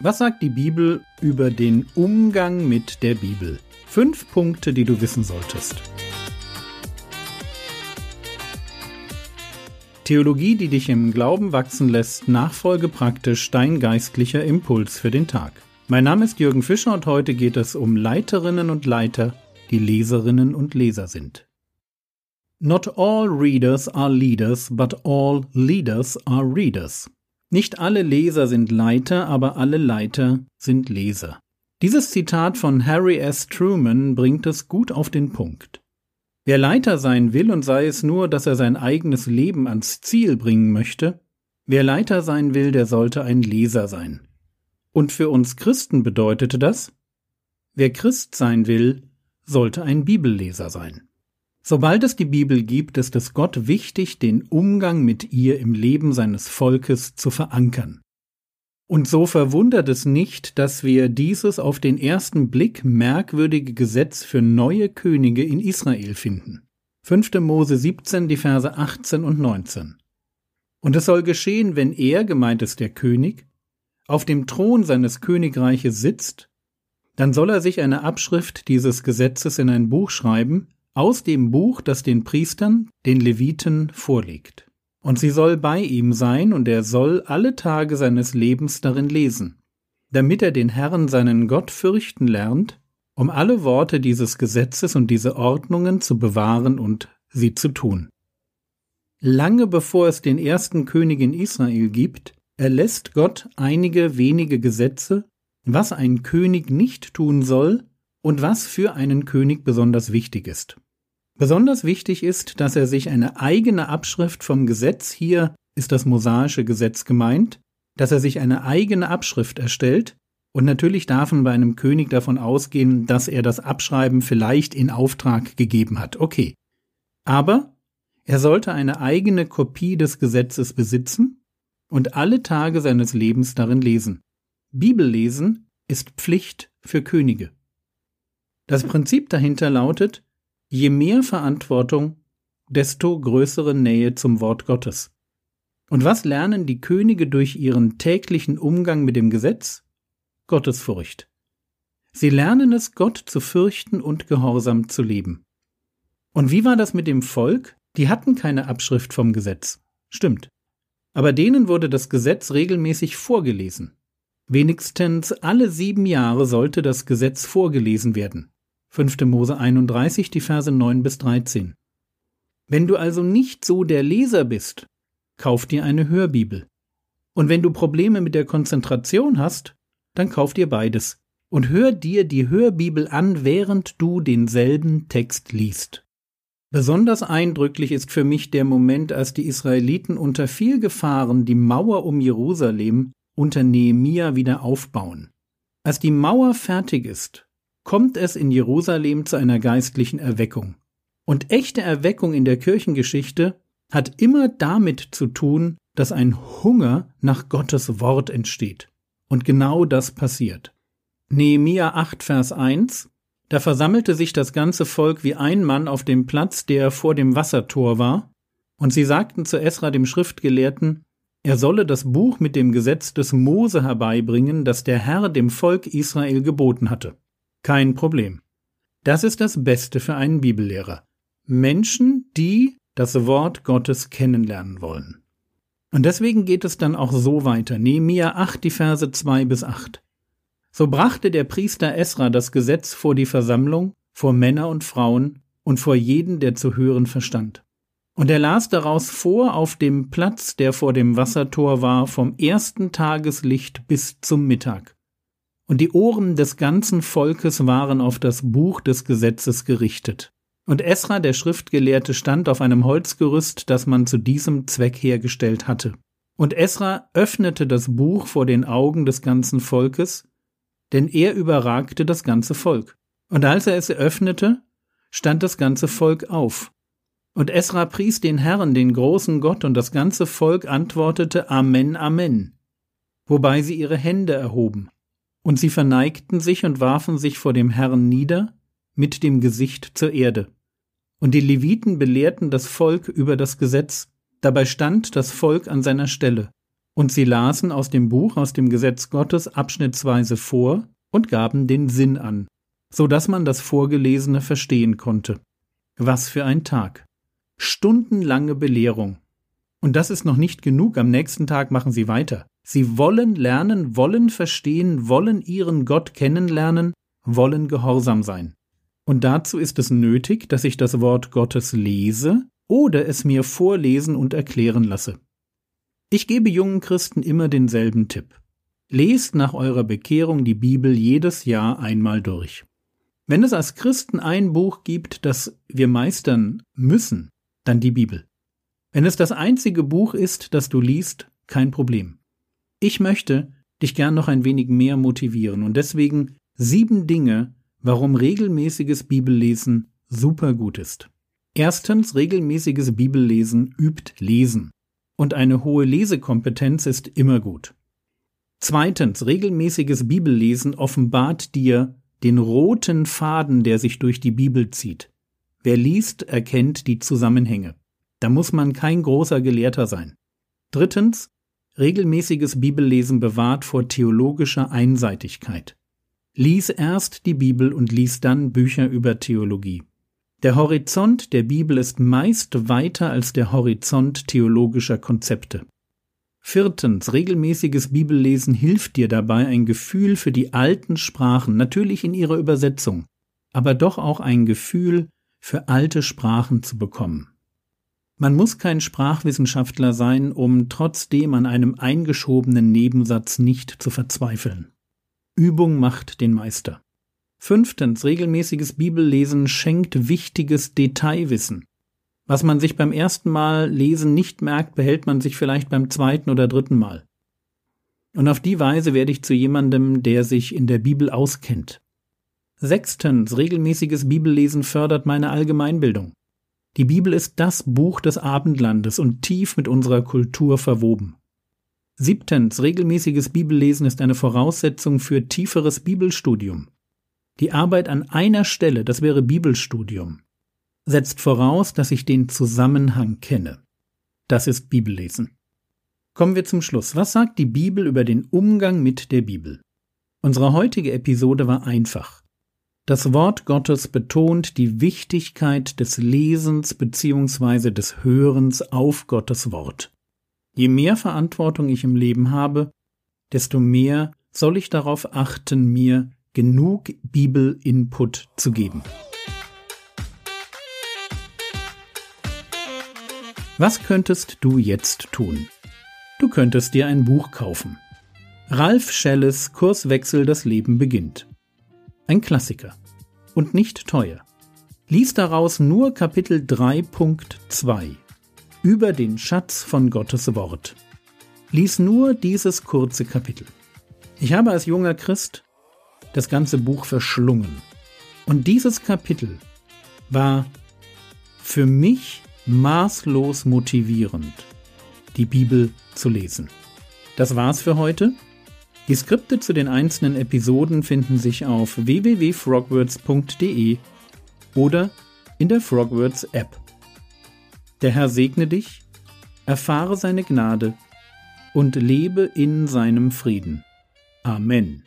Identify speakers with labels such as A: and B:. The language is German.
A: Was sagt die Bibel über den Umgang mit der Bibel? Fünf Punkte, die du wissen solltest. Theologie, die dich im Glauben wachsen lässt, nachfolge praktisch dein geistlicher Impuls für den Tag. Mein Name ist Jürgen Fischer und heute geht es um Leiterinnen und Leiter, die Leserinnen und Leser sind. Not all readers are leaders, but all leaders are readers. Nicht alle Leser sind Leiter, aber alle Leiter sind Leser. Dieses Zitat von Harry S. Truman bringt es gut auf den Punkt. Wer Leiter sein will und sei es nur, dass er sein eigenes Leben ans Ziel bringen möchte, wer Leiter sein will, der sollte ein Leser sein. Und für uns Christen bedeutete das, wer Christ sein will, sollte ein Bibelleser sein. Sobald es die Bibel gibt, ist es Gott wichtig, den Umgang mit ihr im Leben seines Volkes zu verankern. Und so verwundert es nicht, dass wir dieses auf den ersten Blick merkwürdige Gesetz für neue Könige in Israel finden. 5. Mose 17, die Verse 18 und 19. Und es soll geschehen, wenn er, gemeint ist der König, auf dem Thron seines Königreiches sitzt, dann soll er sich eine Abschrift dieses Gesetzes in ein Buch schreiben, aus dem Buch, das den Priestern, den Leviten, vorliegt. Und sie soll bei ihm sein, und er soll alle Tage seines Lebens darin lesen, damit er den Herrn seinen Gott fürchten lernt, um alle Worte dieses Gesetzes und diese Ordnungen zu bewahren und sie zu tun. Lange bevor es den ersten König in Israel gibt, erlässt Gott einige wenige Gesetze, was ein König nicht tun soll und was für einen König besonders wichtig ist. Besonders wichtig ist, dass er sich eine eigene Abschrift vom Gesetz, hier ist das mosaische Gesetz gemeint, dass er sich eine eigene Abschrift erstellt, und natürlich darf man bei einem König davon ausgehen, dass er das Abschreiben vielleicht in Auftrag gegeben hat. Okay. Aber er sollte eine eigene Kopie des Gesetzes besitzen und alle Tage seines Lebens darin lesen. Bibellesen ist Pflicht für Könige. Das Prinzip dahinter lautet, Je mehr Verantwortung, desto größere Nähe zum Wort Gottes. Und was lernen die Könige durch ihren täglichen Umgang mit dem Gesetz? Gottesfurcht. Sie lernen es, Gott zu fürchten und gehorsam zu leben. Und wie war das mit dem Volk? Die hatten keine Abschrift vom Gesetz. Stimmt. Aber denen wurde das Gesetz regelmäßig vorgelesen. Wenigstens alle sieben Jahre sollte das Gesetz vorgelesen werden. 5. Mose 31, die Verse 9 bis 13. Wenn du also nicht so der Leser bist, kauf dir eine Hörbibel. Und wenn du Probleme mit der Konzentration hast, dann kauf dir beides und hör dir die Hörbibel an, während du denselben Text liest. Besonders eindrücklich ist für mich der Moment, als die Israeliten unter viel Gefahren die Mauer um Jerusalem unter Nehemia wieder aufbauen. Als die Mauer fertig ist kommt es in Jerusalem zu einer geistlichen Erweckung. Und echte Erweckung in der Kirchengeschichte hat immer damit zu tun, dass ein Hunger nach Gottes Wort entsteht. Und genau das passiert. Nehemia 8, Vers 1 Da versammelte sich das ganze Volk wie ein Mann auf dem Platz, der vor dem Wassertor war, und sie sagten zu Esra dem Schriftgelehrten, er solle das Buch mit dem Gesetz des Mose herbeibringen, das der Herr dem Volk Israel geboten hatte. Kein Problem. Das ist das Beste für einen Bibellehrer. Menschen, die das Wort Gottes kennenlernen wollen. Und deswegen geht es dann auch so weiter. Nehemiah 8, die Verse 2 bis 8. So brachte der Priester Esra das Gesetz vor die Versammlung, vor Männer und Frauen und vor jeden, der zu hören verstand. Und er las daraus vor auf dem Platz, der vor dem Wassertor war, vom ersten Tageslicht bis zum Mittag und die Ohren des ganzen Volkes waren auf das Buch des Gesetzes gerichtet. Und Esra, der Schriftgelehrte, stand auf einem Holzgerüst, das man zu diesem Zweck hergestellt hatte. Und Esra öffnete das Buch vor den Augen des ganzen Volkes, denn er überragte das ganze Volk. Und als er es öffnete, stand das ganze Volk auf. Und Esra pries den Herrn, den großen Gott, und das ganze Volk antwortete Amen, Amen, wobei sie ihre Hände erhoben. Und sie verneigten sich und warfen sich vor dem Herrn nieder, mit dem Gesicht zur Erde. Und die Leviten belehrten das Volk über das Gesetz, dabei stand das Volk an seiner Stelle. Und sie lasen aus dem Buch, aus dem Gesetz Gottes abschnittsweise vor und gaben den Sinn an, so dass man das Vorgelesene verstehen konnte. Was für ein Tag. Stundenlange Belehrung. Und das ist noch nicht genug, am nächsten Tag machen sie weiter. Sie wollen lernen, wollen verstehen, wollen ihren Gott kennenlernen, wollen gehorsam sein. Und dazu ist es nötig, dass ich das Wort Gottes lese oder es mir vorlesen und erklären lasse. Ich gebe jungen Christen immer denselben Tipp. Lest nach eurer Bekehrung die Bibel jedes Jahr einmal durch. Wenn es als Christen ein Buch gibt, das wir meistern müssen, dann die Bibel. Wenn es das einzige Buch ist, das du liest, kein Problem. Ich möchte dich gern noch ein wenig mehr motivieren und deswegen sieben Dinge, warum regelmäßiges Bibellesen super gut ist. Erstens, regelmäßiges Bibellesen übt Lesen. Und eine hohe Lesekompetenz ist immer gut. Zweitens, regelmäßiges Bibellesen offenbart dir den roten Faden, der sich durch die Bibel zieht. Wer liest, erkennt die Zusammenhänge. Da muss man kein großer Gelehrter sein. Drittens, regelmäßiges Bibellesen bewahrt vor theologischer Einseitigkeit. Lies erst die Bibel und lies dann Bücher über Theologie. Der Horizont der Bibel ist meist weiter als der Horizont theologischer Konzepte. Viertens, regelmäßiges Bibellesen hilft dir dabei, ein Gefühl für die alten Sprachen, natürlich in ihrer Übersetzung, aber doch auch ein Gefühl für alte Sprachen zu bekommen. Man muss kein Sprachwissenschaftler sein, um trotzdem an einem eingeschobenen Nebensatz nicht zu verzweifeln. Übung macht den Meister. Fünftens, regelmäßiges Bibellesen schenkt wichtiges Detailwissen. Was man sich beim ersten Mal lesen nicht merkt, behält man sich vielleicht beim zweiten oder dritten Mal. Und auf die Weise werde ich zu jemandem, der sich in der Bibel auskennt. Sechstens, regelmäßiges Bibellesen fördert meine Allgemeinbildung. Die Bibel ist das Buch des Abendlandes und tief mit unserer Kultur verwoben. Siebtens, regelmäßiges Bibellesen ist eine Voraussetzung für tieferes Bibelstudium. Die Arbeit an einer Stelle, das wäre Bibelstudium, setzt voraus, dass ich den Zusammenhang kenne. Das ist Bibellesen. Kommen wir zum Schluss. Was sagt die Bibel über den Umgang mit der Bibel? Unsere heutige Episode war einfach. Das Wort Gottes betont die Wichtigkeit des Lesens bzw. des Hörens auf Gottes Wort. Je mehr Verantwortung ich im Leben habe, desto mehr soll ich darauf achten, mir genug Bibel-Input zu geben. Was könntest du jetzt tun? Du könntest dir ein Buch kaufen. Ralf Schelles Kurswechsel Das Leben beginnt. Ein Klassiker. Und nicht teuer. Lies daraus nur Kapitel 3.2 über den Schatz von Gottes Wort. Lies nur dieses kurze Kapitel. Ich habe als junger Christ das ganze Buch verschlungen. Und dieses Kapitel war für mich maßlos motivierend, die Bibel zu lesen. Das war's für heute. Die Skripte zu den einzelnen Episoden finden sich auf www.frogwords.de oder in der Frogwords App. Der Herr segne dich, erfahre seine Gnade und lebe in seinem Frieden. Amen.